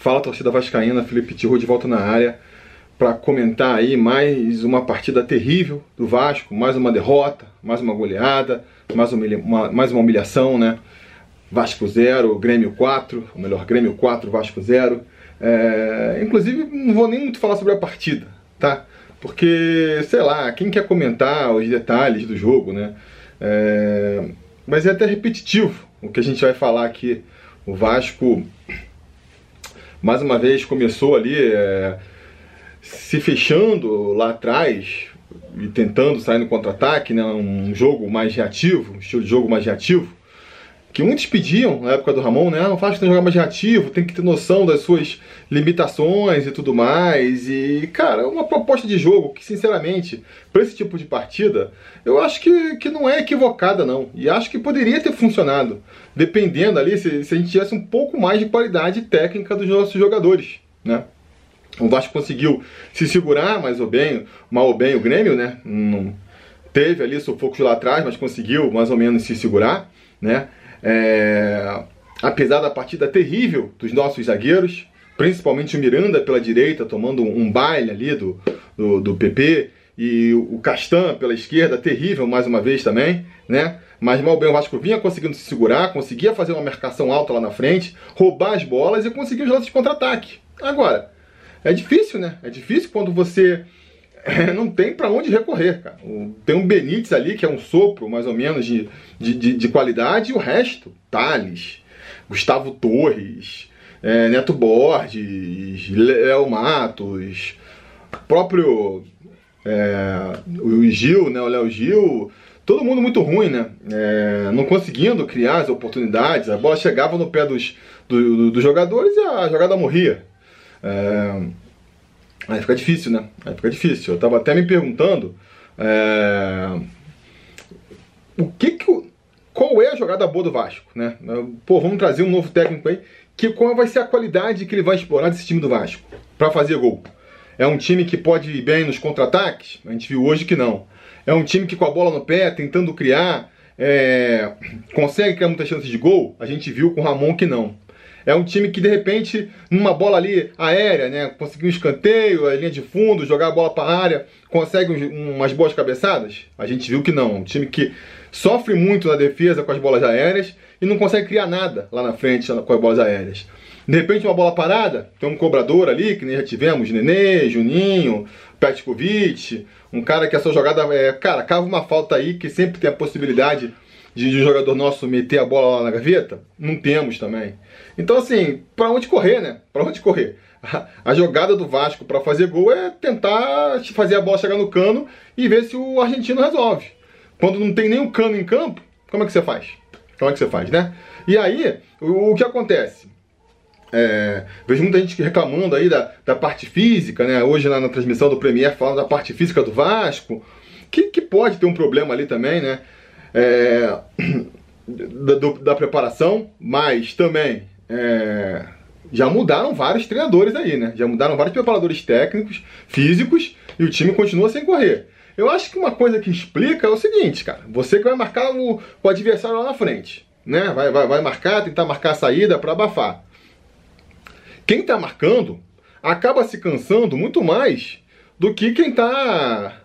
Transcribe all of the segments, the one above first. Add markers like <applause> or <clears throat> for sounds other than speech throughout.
Fala torcida vascaína, Felipe Tiru de volta na área para comentar aí mais uma partida terrível do Vasco, mais uma derrota, mais uma goleada, mais uma, mais uma humilhação, né? Vasco 0, Grêmio 4, ou melhor, Grêmio 4, Vasco 0. É, inclusive, não vou nem muito falar sobre a partida, tá? Porque, sei lá, quem quer comentar os detalhes do jogo, né? É, mas é até repetitivo o que a gente vai falar aqui. O Vasco mais uma vez começou ali é, se fechando lá atrás e tentando sair no contra-ataque, né, um jogo mais reativo, um estilo de jogo mais reativo, que muitos pediam na época do Ramon, né? Não faz que jogar mais reativo, tem que ter noção das suas limitações e tudo mais. E, cara, uma proposta de jogo que, sinceramente, para esse tipo de partida, eu acho que, que não é equivocada, não. E acho que poderia ter funcionado, dependendo ali se, se a gente tivesse um pouco mais de qualidade técnica dos nossos jogadores, né? O Vasco conseguiu se segurar mais ou bem, mal ou bem o Grêmio, né? Não teve ali sufocos lá atrás, mas conseguiu mais ou menos se segurar, né? É, apesar da partida terrível dos nossos zagueiros, principalmente o Miranda pela direita, tomando um baile ali do, do, do PP, e o Castan pela esquerda, terrível mais uma vez também, né? Mas mal bem o Vasco vinha conseguindo se segurar, conseguia fazer uma marcação alta lá na frente, roubar as bolas e conseguir os lances de contra-ataque. Agora, é difícil, né? É difícil quando você não tem para onde recorrer, cara. Tem um Benítez ali, que é um sopro, mais ou menos, de, de, de, de qualidade, e o resto, Thales, Gustavo Torres, é, Neto Borges, Léo Matos, próprio é, o Gil, né, o Léo Gil, todo mundo muito ruim, né? É, não conseguindo criar as oportunidades, a bola chegava no pé dos, do, do, dos jogadores e a jogada morria. É, Aí fica difícil, né? Aí fica difícil. Eu tava até me perguntando é... o que que o... qual é a jogada boa do Vasco, né? Pô, vamos trazer um novo técnico aí. Que qual vai ser a qualidade que ele vai explorar desse time do Vasco para fazer gol? É um time que pode ir bem nos contra-ataques? A gente viu hoje que não. É um time que com a bola no pé, tentando criar, é... consegue criar muitas chances de gol? A gente viu com o Ramon que não. É um time que de repente, numa bola ali aérea, né, conseguir um escanteio, a linha de fundo, jogar a bola para a área, consegue umas boas cabeçadas? A gente viu que não. Um time que sofre muito na defesa com as bolas aéreas e não consegue criar nada lá na frente com as bolas aéreas. De repente, uma bola parada, tem um cobrador ali, que nem já tivemos, Nenê, Juninho, Petkovic, um cara que a sua jogada é, cara, cava uma falta aí que sempre tem a possibilidade de, de jogador nosso meter a bola lá na gaveta? Não temos também. Então, assim, para onde correr, né? Para onde correr? A, <laughs> a jogada do Vasco para fazer gol é tentar fazer a bola chegar no cano e ver se o argentino resolve. Quando não tem nenhum cano em campo, como é que você faz? Como é que você faz, né? E aí, o, o que acontece? É, vejo muita gente reclamando aí da, da parte física, né? Hoje na, na transmissão do Premier falando da parte física do Vasco, que, que pode ter um problema ali também, né? É, <clears throat> da, do, da, preparação, mas também é, já mudaram vários treinadores aí, né? Já mudaram vários preparadores técnicos, físicos, e o time continua sem correr. Eu acho que uma coisa que explica é o seguinte, cara. Você que vai marcar o, o adversário lá na frente, né? Vai, vai, vai marcar, tentar marcar a saída para abafar. Quem tá marcando acaba se cansando muito mais do que quem tá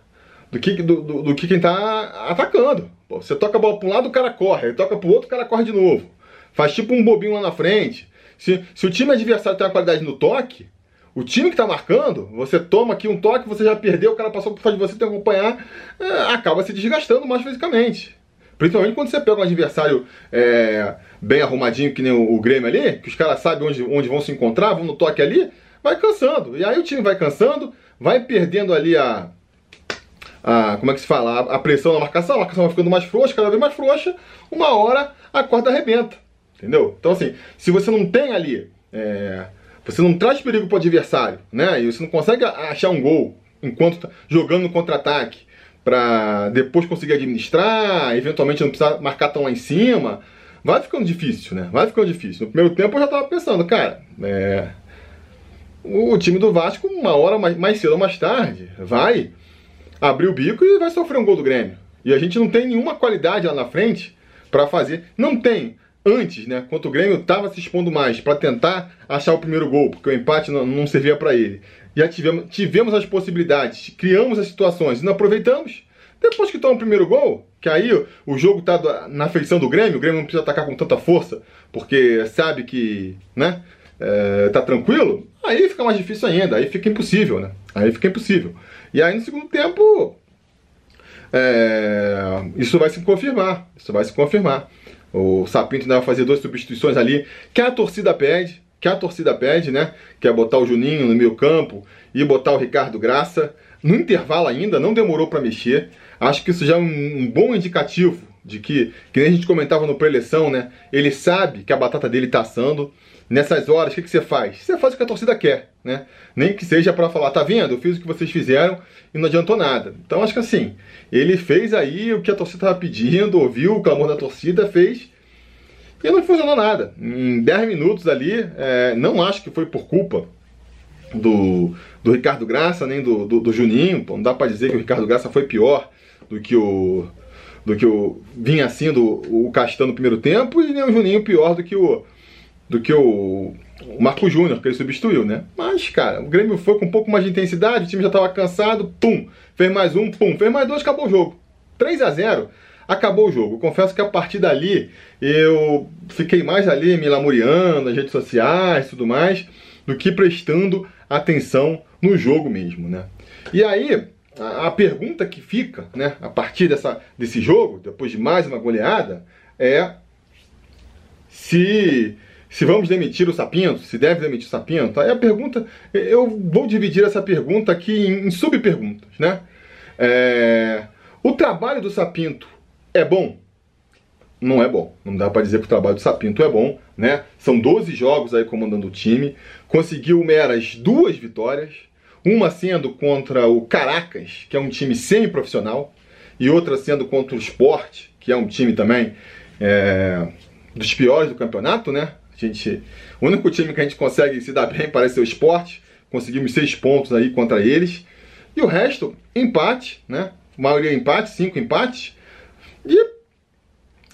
do que, do, do, do que quem tá atacando. Você toca a bola para um lado, o cara corre, ele toca para o outro, o cara corre de novo. Faz tipo um bobinho lá na frente. Se, se o time adversário tem uma qualidade no toque, o time que está marcando, você toma aqui um toque, você já perdeu, o cara passou por trás de você, tem que acompanhar, é, acaba se desgastando mais fisicamente. Principalmente quando você pega um adversário é, bem arrumadinho, que nem o, o, Grêmio ali, que os caras sabem onde, onde vão se encontrar, vão no toque ali, vai cansando. E aí o time vai cansando, vai perdendo ali a, a, como é que se fala, a, a pressão na marcação, a marcação vai ficando mais frouxa, cada vez mais frouxa, uma hora a corda arrebenta. Entendeu? Então, assim, se você não tem ali, é, você não traz perigo para o adversário, né? E você não consegue achar um gol enquanto tá jogando contra-ataque, para depois conseguir administrar, eventualmente não precisar marcar tão lá em cima, vai ficando difícil, né? Vai ficando difícil. No primeiro tempo eu já tava pensando, cara, é, o time do Vasco, uma hora mais, mais cedo ou mais tarde, vai abrir o bico e vai sofrer um gol do Grêmio. E a gente não tem nenhuma qualidade lá na frente para fazer. Não tem antes, né? Quando o Grêmio estava se expondo mais para tentar achar o primeiro gol, porque o empate não, não servia para ele. Já tivemos, tivemos as possibilidades, criamos as situações e não aproveitamos. Depois que toma o primeiro gol, que aí o jogo tá na feição do Grêmio, o Grêmio não precisa atacar com tanta força, porque sabe que, né, é, tá tranquilo, aí fica mais difícil ainda, aí fica impossível, né? Aí fica impossível. E aí no segundo tempo, é, isso vai se confirmar, isso vai se confirmar. O Sapinto ainda vai fazer duas substituições ali, que a torcida pede, que a torcida pede, né? Que é botar o Juninho no meio campo e botar o Ricardo Graça. No intervalo ainda, não demorou para mexer. Acho que isso já é um, um bom indicativo de que, que nem a gente comentava no pré-eleição, né? Ele sabe que a batata dele tá assando. Nessas horas, o que, que você faz? Você faz o que a torcida quer, né? Nem que seja para falar, tá vendo? Eu fiz o que vocês fizeram e não adiantou nada. Então acho que assim, ele fez aí o que a torcida estava pedindo, ouviu o clamor da torcida, fez e não funcionou nada. Em 10 minutos ali, é, não acho que foi por culpa do, do Ricardo Graça, nem do, do, do Juninho. Não dá para dizer que o Ricardo Graça foi pior do que o do que o vinha sendo o Castan no primeiro tempo e nem o Juninho pior do que o do que o, o Marco Júnior, que ele substituiu, né? Mas, cara, o Grêmio foi com um pouco mais de intensidade, o time já estava cansado, pum, fez mais um, pum, fez mais dois, acabou o jogo. 3 a 0 acabou o jogo. confesso que a partir dali eu fiquei mais ali me lamuriando nas redes sociais e tudo mais, do que prestando atenção no jogo mesmo, né? E aí, a, a pergunta que fica, né, a partir dessa, desse jogo, depois de mais uma goleada, é se se vamos demitir o Sapinto, se deve demitir o Sapinto. Aí a pergunta, eu vou dividir essa pergunta aqui em, subperguntas, né? É, o trabalho do Sapinto é bom? Não é bom. Não dá para dizer que o trabalho do Sapinto é bom, né? São 12 jogos aí comandando o time. Conseguiu meras duas vitórias. Uma sendo contra o Caracas, que é um time semi-profissional, e outra sendo contra o Sport, que é um time também é, dos piores do campeonato, né? A gente, o único time que a gente consegue se dar bem parece ser o Sport. Conseguimos seis pontos aí contra eles. E o resto, empate, né? A maioria empate, cinco empates. E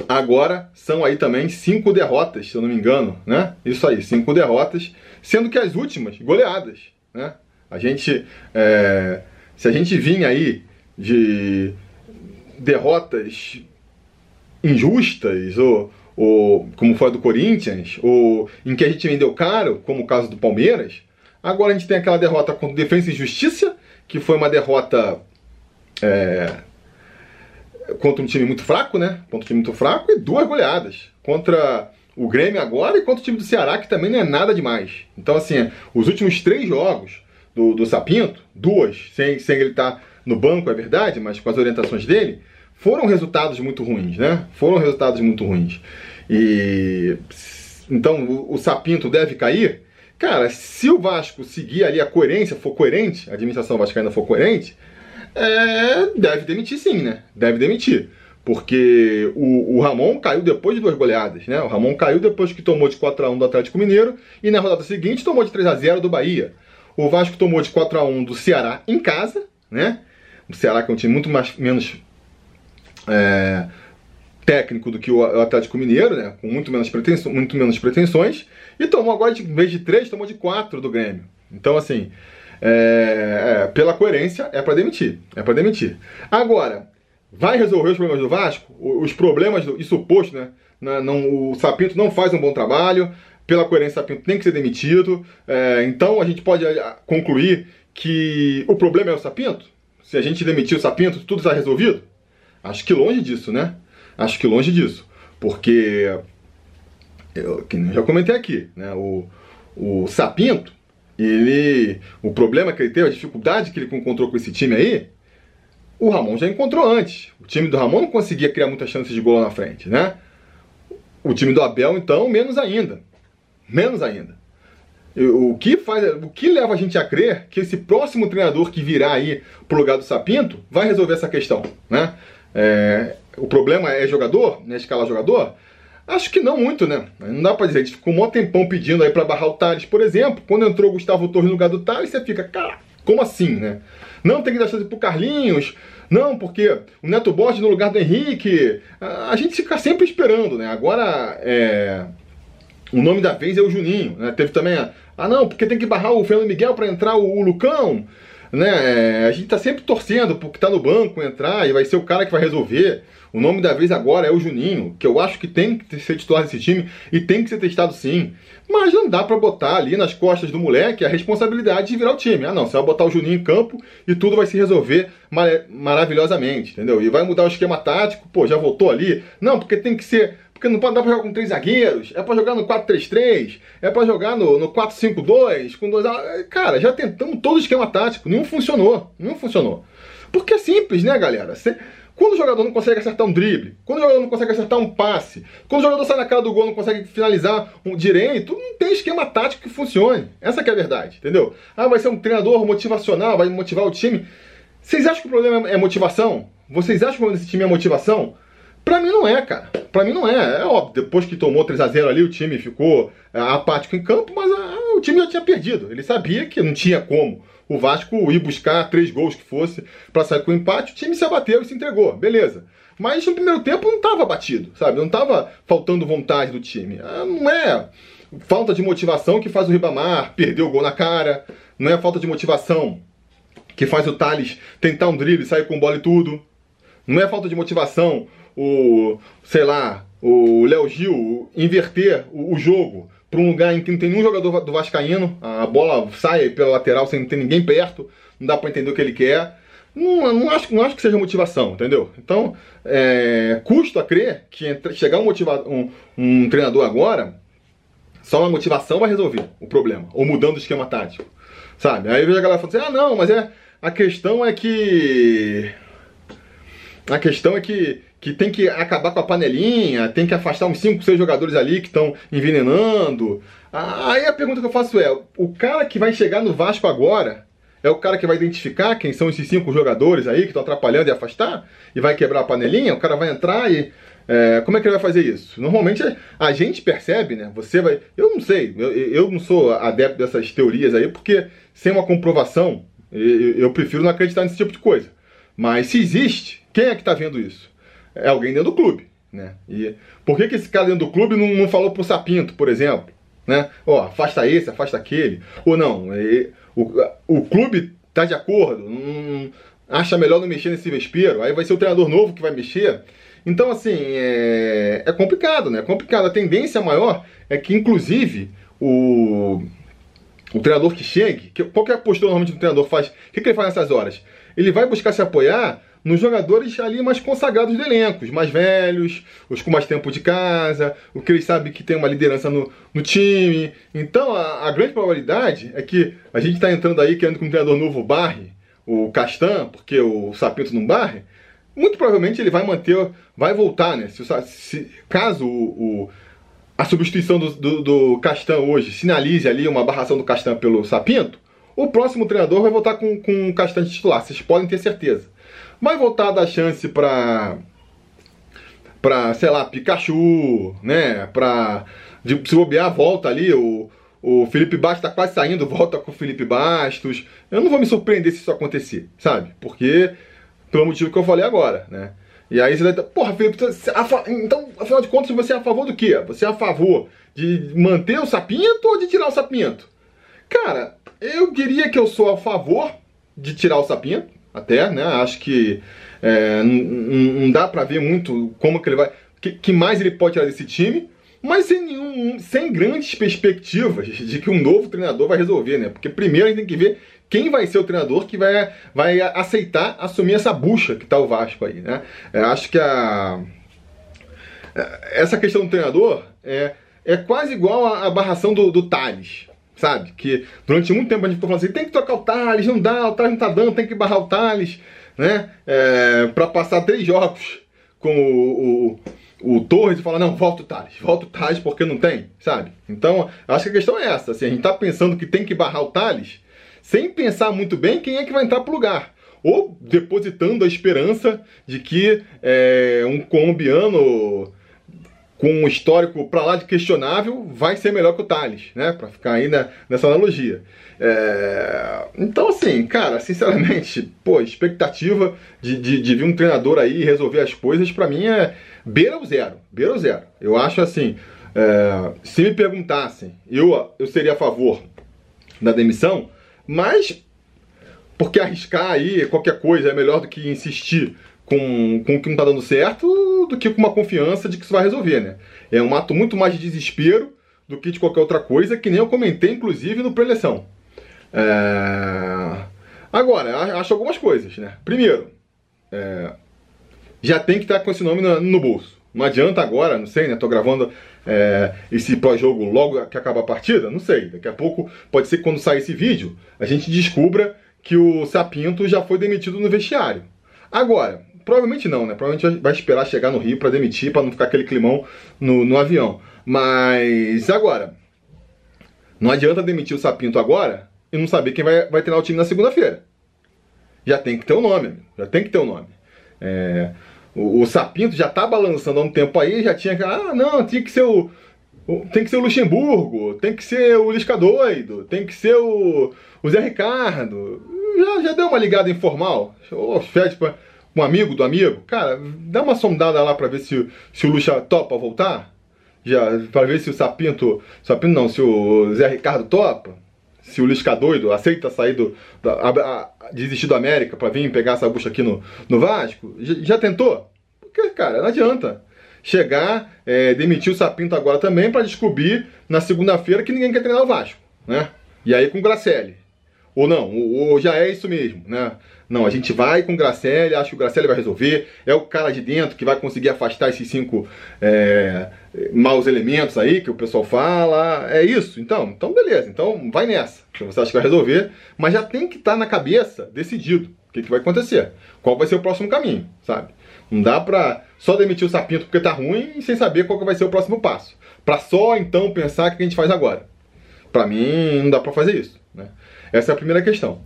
agora são aí também cinco derrotas, se eu não me engano, né? Isso aí, cinco derrotas, sendo que as últimas goleadas, né? A gente, é, se a gente vinha aí de derrotas injustas ou, ou como foi a do Corinthians, ou em que a gente vendeu caro, como o caso do Palmeiras, agora a gente tem aquela derrota contra Defesa e Justiça, que foi uma derrota é, contra um time muito fraco, né? Contra um time muito fraco e duas goleadas. Contra o Grêmio agora e contra o time do Ceará, que também não é nada demais. Então, assim, os últimos três jogos do, do Sapinto, duas, sem, sem ele estar no banco, é verdade, mas com as orientações dele, foram resultados muito ruins, né? Foram resultados muito ruins. E então o, o Sapinto deve cair. Cara, se o Vasco seguir ali a coerência, for coerente, a administração vascaína for coerente, é, deve demitir sim, né? Deve demitir. Porque o, o, Ramon caiu depois de duas goleadas, né? O Ramon caiu depois que tomou de 4x1 do Atlético Mineiro e na rodada seguinte tomou de 3x0 do Bahia. O Vasco tomou de 4x1 do Ceará em casa, né? O Ceará que é um time muito mais, menos é, técnico do que o Atlético Mineiro, né? Com muito menos, pretensões, muito menos pretensões. E tomou agora, em vez de 3, tomou de 4 do Grêmio. Então, assim, é, é, pela coerência, é para demitir. É para demitir. Agora, vai resolver os problemas do Vasco? Os problemas, do, e suposto, né? Não, o Sapinto não faz um bom trabalho, pela coerência, o Sapinto tem que ser demitido. É, então a gente pode concluir que o problema é o Sapinto? Se a gente demitir o Sapinto, tudo está resolvido? Acho que longe disso, né? Acho que longe disso. Porque, eu, já comentei aqui, né? O, o Sapinto, ele, o problema que ele teve, a dificuldade que ele encontrou com esse time aí, o Ramon já encontrou antes. O time do Ramon não conseguia criar muitas chances de gol na frente, né? O time do Abel, então, menos ainda. Menos ainda. O que faz, o que leva a gente a crer que esse próximo treinador que virá aí pro lugar do Sapinto vai resolver essa questão, né? É, o problema é jogador, né? Escalar jogador. Acho que não muito, né? Não dá pra dizer. A gente ficou um tempão pedindo aí pra barrar o Thales, por exemplo. Quando entrou o Gustavo Torres no lugar do Thales, você fica, cara, como assim, né? Não tem que dar chance pro Carlinhos, Não, porque o Neto Borges no lugar do Henrique. A, gente fica sempre esperando, né? Agora, é, o nome da vez é o Juninho, né? Teve também a, ah não, porque tem que barrar o Fernando Miguel para entrar o, o Lucão né? A gente tá sempre torcendo porque tá no banco entrar e vai ser o cara que vai resolver. O nome da vez agora é o Juninho, que eu acho que tem que ser titular desse time e tem que ser testado sim. Mas não dá para botar ali nas costas do moleque a responsabilidade de virar o time. Ah, não, você vai botar o Juninho em campo e tudo vai se resolver mar maravilhosamente, entendeu? E vai mudar o esquema tático, pô, já voltou ali. Não, porque tem que ser porque não pode dar pra jogar com três zagueiros, é pra jogar no 4-3-3, é pra jogar no, no 4-5-2, com dois. Cara, já tentamos todo o esquema tático, nenhum funcionou. Nenhum funcionou. Porque é simples, né, galera? Quando o jogador não consegue acertar um drible, quando o jogador não consegue acertar um passe, quando o jogador sai na cara do gol não consegue finalizar um direito, não tem esquema tático que funcione. Essa é a verdade, entendeu? Ah, vai ser um treinador motivacional, vai motivar o time. Vocês acham que o problema é motivação? Vocês acham que o problema desse time é motivação? Pra mim não é, cara. Pra mim não é. É óbvio, depois que tomou 3 a 0 ali, o time ficou é, apático em campo, mas ah, o time já tinha perdido. Ele sabia que não tinha como o Vasco ir buscar três gols que fosse para sair com o empate. O time se abateu e se entregou, beleza. Mas no primeiro tempo não estava batido, sabe? Não estava faltando vontade do time. Ah, não é falta de motivação que faz o Ribamar perder o gol na cara. Não é falta de motivação que faz o Thales tentar um drible sair com bola e tudo. Não é falta de motivação o, sei lá, o Léo Gil inverter o, jogo para um lugar em que não tem nenhum jogador do Vascaíno, a bola sai pela lateral sem ter ninguém perto, não dá para entender o que ele quer. Não, não, acho, não acho que seja motivação, entendeu? Então, é, custo a crer que entre, chegar um, motiva, um, um treinador agora, só uma motivação vai resolver o problema, ou mudando o esquema tático, sabe? Aí vejo a galera falando assim, ah não, mas é, a questão é que... A questão é que que tem que acabar com a panelinha, tem que afastar uns 5, 6 jogadores ali que estão envenenando. Aí a pergunta que eu faço é: o cara que vai chegar no Vasco agora é o cara que vai identificar quem são esses cinco jogadores aí que estão atrapalhando e afastar? E vai quebrar a panelinha? O cara vai entrar e. É, como é que ele vai fazer isso? Normalmente a gente percebe, né? Você vai. Eu não sei, eu, eu não sou adepto dessas teorias aí, porque sem uma comprovação, eu, eu prefiro não acreditar nesse tipo de coisa. Mas se existe, quem é que está vendo isso? É alguém dentro do clube. Né? E por que, que esse cara dentro do clube não, não falou pro Sapinto, por exemplo? Né? Ó, afasta esse, afasta aquele. Ou não, é, o, o clube tá de acordo, não, acha melhor não mexer nesse vespeiro, aí vai ser o treinador novo que vai mexer. Então, assim, é, é complicado, né? É complicado. A tendência maior é que, inclusive, o, o treinador que chegue, que, qual que é a postura normalmente do treinador faz? O que, que ele faz nessas horas? Ele vai buscar se apoiar nos jogadores ali mais consagrados do elenco, os mais velhos, os com mais tempo de casa, o que eles sabem que tem uma liderança no, no time. Então a, a, grande probabilidade é que a gente está entrando aí querendo que um treinador novo barre o Castan, porque o Sapinto não barre. Muito provavelmente ele vai manter, vai voltar, né? Se, se caso o, o, a substituição do, do, do Castan hoje sinalize ali uma barração do Castan pelo Sapinto, o próximo treinador vai voltar com, com o Castan titular, vocês podem ter certeza. Vai voltar a dar chance pra. pra, sei lá, Pikachu, né? Pra. De, se bobear, volta ali. O, o Felipe Bastos tá quase saindo, <laughs> volta com o Felipe Bastos. Eu não vou me surpreender se isso acontecer, sabe? Porque. Pelo motivo que eu falei agora, né? E aí você vai. Porra, Felipe, então, afinal de contas, você é a favor do quê? Você é a favor de manter o sapinto ou de tirar o sapinto? Cara, eu diria que eu sou a favor de tirar o sapinto até, né? Acho que é, não dá para ver muito como que ele vai, que, que, mais ele pode tirar desse time, mas sem nenhum, sem grandes perspectivas de que um novo treinador vai resolver, né? Porque primeiro a gente tem que ver quem vai ser o treinador que vai, vai aceitar assumir essa bucha que tá o Vasco aí, né? É, acho que a essa questão do treinador é, é quase igual à barração do, do Thales sabe? Que durante muito tempo a gente ficou falando assim, tem que trocar o Thales, não dá, o Thales não tá dando, tem que barrar o Thales, né? É, para passar três jogos com o, o, o Torres e falar, não, volta o Thales, volta o Thales porque não tem, sabe? Então, acho que a questão é essa, assim, a gente tá pensando que tem que barrar o Thales, sem pensar muito bem quem é que vai entrar pro lugar. Ou depositando a esperança de que é, um colombiano com um histórico para lá de questionável, vai ser melhor que o Thales, né? Para ficar aí nessa analogia. É... Então, assim, cara, sinceramente, <laughs> pô, expectativa de, de, de vir um treinador aí resolver as coisas, para mim é beira o zero. Beira o zero. Eu acho assim, é... se me perguntassem, eu, eu seria a favor da demissão, mas porque arriscar aí qualquer coisa é melhor do que insistir com, com o que não está dando certo do que com uma confiança de que isso vai resolver, né? É um ato muito mais de desespero do que de qualquer outra coisa, que nem eu comentei, inclusive, no pré-eleição. É... Agora, acho algumas coisas, né? Primeiro, é... já tem que estar com esse nome no, bolso. Não adianta agora, não sei, né? Tô gravando é, esse pós-jogo logo que acaba a partida, não sei. Daqui a pouco, pode ser que quando sair esse vídeo, a gente descubra que o Sapinto já foi demitido no vestiário. Agora, Provavelmente não, né? Provavelmente vai esperar chegar no Rio para demitir, para não ficar aquele climão no, no avião. Mas agora, não adianta demitir o Sapinto agora e não saber quem vai, vai treinar o time na segunda-feira. Já tem que ter o um nome, já tem que ter o um nome. É, o, o, Sapinto já tá balançando há um tempo aí, já tinha que. Ah, não, tinha que ser o. tem que ser o Luxemburgo, tem que ser o Lisca Doido, tem que ser o, o Zé Ricardo. Já, já deu uma ligada informal. Ô, Fed, um amigo do amigo, cara, dá uma sondada lá para ver se, se o Lucha topa voltar. Já, para ver se o Sapinto, Sapinto não, se o Zé Ricardo topa. Se o Lisca doido aceita sair do. A, a, desistir do América para vir pegar essa bucha aqui no, no Vasco. Já, já tentou? Porque, cara, não adianta chegar, é, demitir o Sapinto agora também para descobrir na segunda-feira que ninguém quer treinar o Vasco, né? E aí com o Gracelli. Ou não, ou, já é isso mesmo, né? Não, a gente vai com o Gracelli, acho que o Gracelli vai resolver. É o cara de dentro que vai conseguir afastar esses cinco é, maus elementos aí que o pessoal fala. É isso, então, então beleza, então vai nessa. Você acha que vai resolver, mas já tem que estar tá na cabeça decidido o que, que vai acontecer. Qual vai ser o próximo caminho, sabe? Não dá pra só demitir o sapinto porque tá ruim sem saber qual que vai ser o próximo passo. Pra só então pensar o que a gente faz agora. Pra mim, não dá pra fazer isso. Né? Essa é a primeira questão.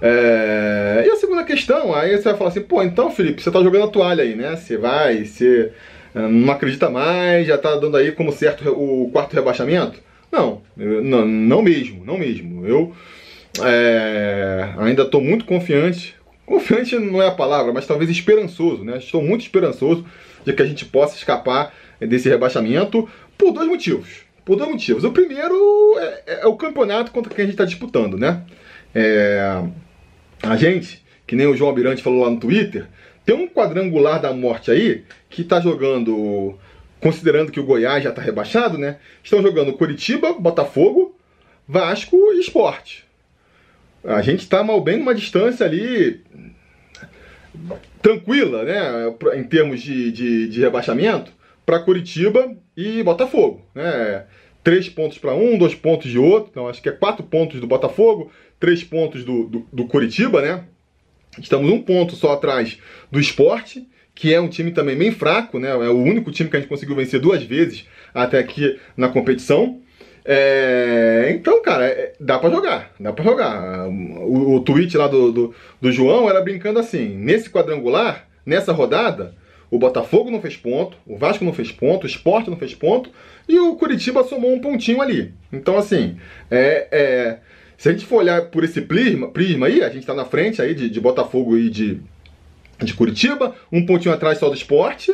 É... E a segunda questão, aí você vai falar assim, pô, então Felipe, você tá jogando a toalha aí, né? Você vai, você é, não acredita mais, já tá dando aí como certo o quarto rebaixamento? Não, não, não mesmo, não mesmo. Eu é, ainda estou muito confiante. Confiante não é a palavra, mas talvez esperançoso, né? Estou muito esperançoso de que a gente possa escapar desse rebaixamento por dois motivos. Por dois motivos. O primeiro é, é o campeonato contra quem a gente está disputando, né? É, a gente, que nem o João Almirante falou lá no Twitter, tem um quadrangular da morte aí que tá jogando, considerando que o Goiás já tá rebaixado, né? Estão jogando Curitiba, Botafogo, Vasco e Esporte. A gente tá mal bem numa distância ali tranquila, né? Em termos de, de, de rebaixamento, para Curitiba e Botafogo, né? Três pontos para um, dois pontos de outro, então acho que é quatro pontos do Botafogo, três pontos do, do, do Curitiba, né? Estamos um ponto só atrás do esporte, que é um time também bem fraco, né? É o único time que a gente conseguiu vencer duas vezes até aqui na competição. É... Então, cara, é... dá para jogar, dá para jogar. O, o tweet lá do, do, do, João era brincando assim: nesse quadrangular, nessa rodada, o Botafogo não fez ponto, o Vasco não fez ponto, o Sport não fez ponto e o Curitiba somou um pontinho ali. Então, assim, é, é se a gente for olhar por esse prisma, prisma aí, a gente está na frente aí de, de Botafogo e de, de Curitiba, um pontinho atrás só do esporte,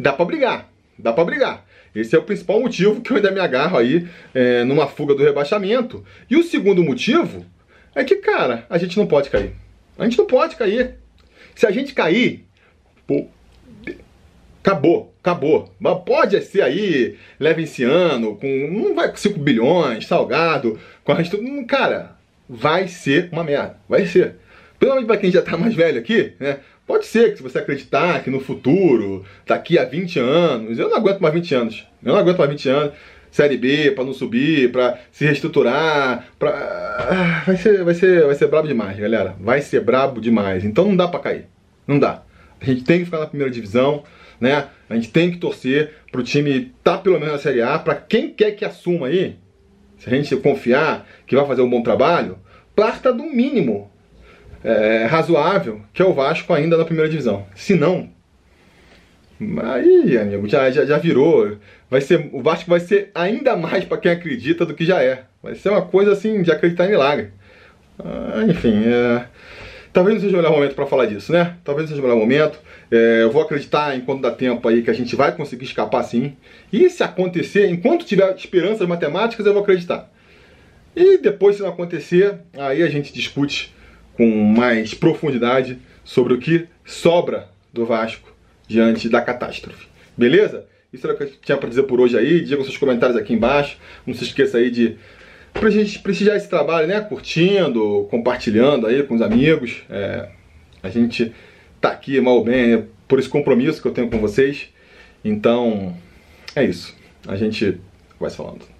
dá para brigar, dá para brigar. Esse é o principal motivo que eu ainda me agarro aí é, numa fuga do rebaixamento. E o segundo motivo é que, cara, a gente não pode cair. A gente não pode cair. Se a gente cair, pô, acabou, acabou. Pode ser aí, leva esse ano, com. Não vai com 5 bilhões, salgado, com a resto. Cara, vai ser uma merda. Vai ser. Pelo menos para quem já tá mais velho aqui, né? Pode ser que se você acreditar que no futuro, daqui a 20 anos, eu não aguento mais 20 anos. Eu não aguento mais 20 anos. Série B, para não subir, para se reestruturar, pra... Ah, vai ser, vai ser, vai ser brabo demais, galera. Vai ser brabo demais. Então não dá para cair. Não dá. A gente tem que ficar na primeira divisão né? A gente tem que torcer para o time estar tá pelo menos na Série A, para quem quer que assuma aí, se a gente confiar que vai fazer um bom trabalho, parta do mínimo é, razoável, que é o Vasco ainda na primeira divisão. Se não, Aí, amigo, já, já, já virou. Vai ser, o Vasco vai ser ainda mais para quem acredita do que já é. Vai ser uma coisa assim de acreditar em milagre. Ah, enfim, é... talvez não seja o melhor momento para falar disso, né? Talvez não seja o melhor momento. É, eu vou acreditar, enquanto dá tempo aí, que a gente vai conseguir escapar sim. E se acontecer, enquanto tiver esperanças matemáticas, eu vou acreditar. E depois, se não acontecer, aí a gente discute com mais profundidade sobre o que sobra do Vasco diante da catástrofe. Beleza? Isso era o que eu tinha para dizer por hoje aí. Diga seus comentários aqui embaixo. Não se esqueça aí de pra gente prestigiar esse trabalho, né? Curtindo, compartilhando aí com os amigos. É, a gente tá aqui mal ou bem é por esse compromisso que eu tenho com vocês. Então, é isso. A gente vai falando.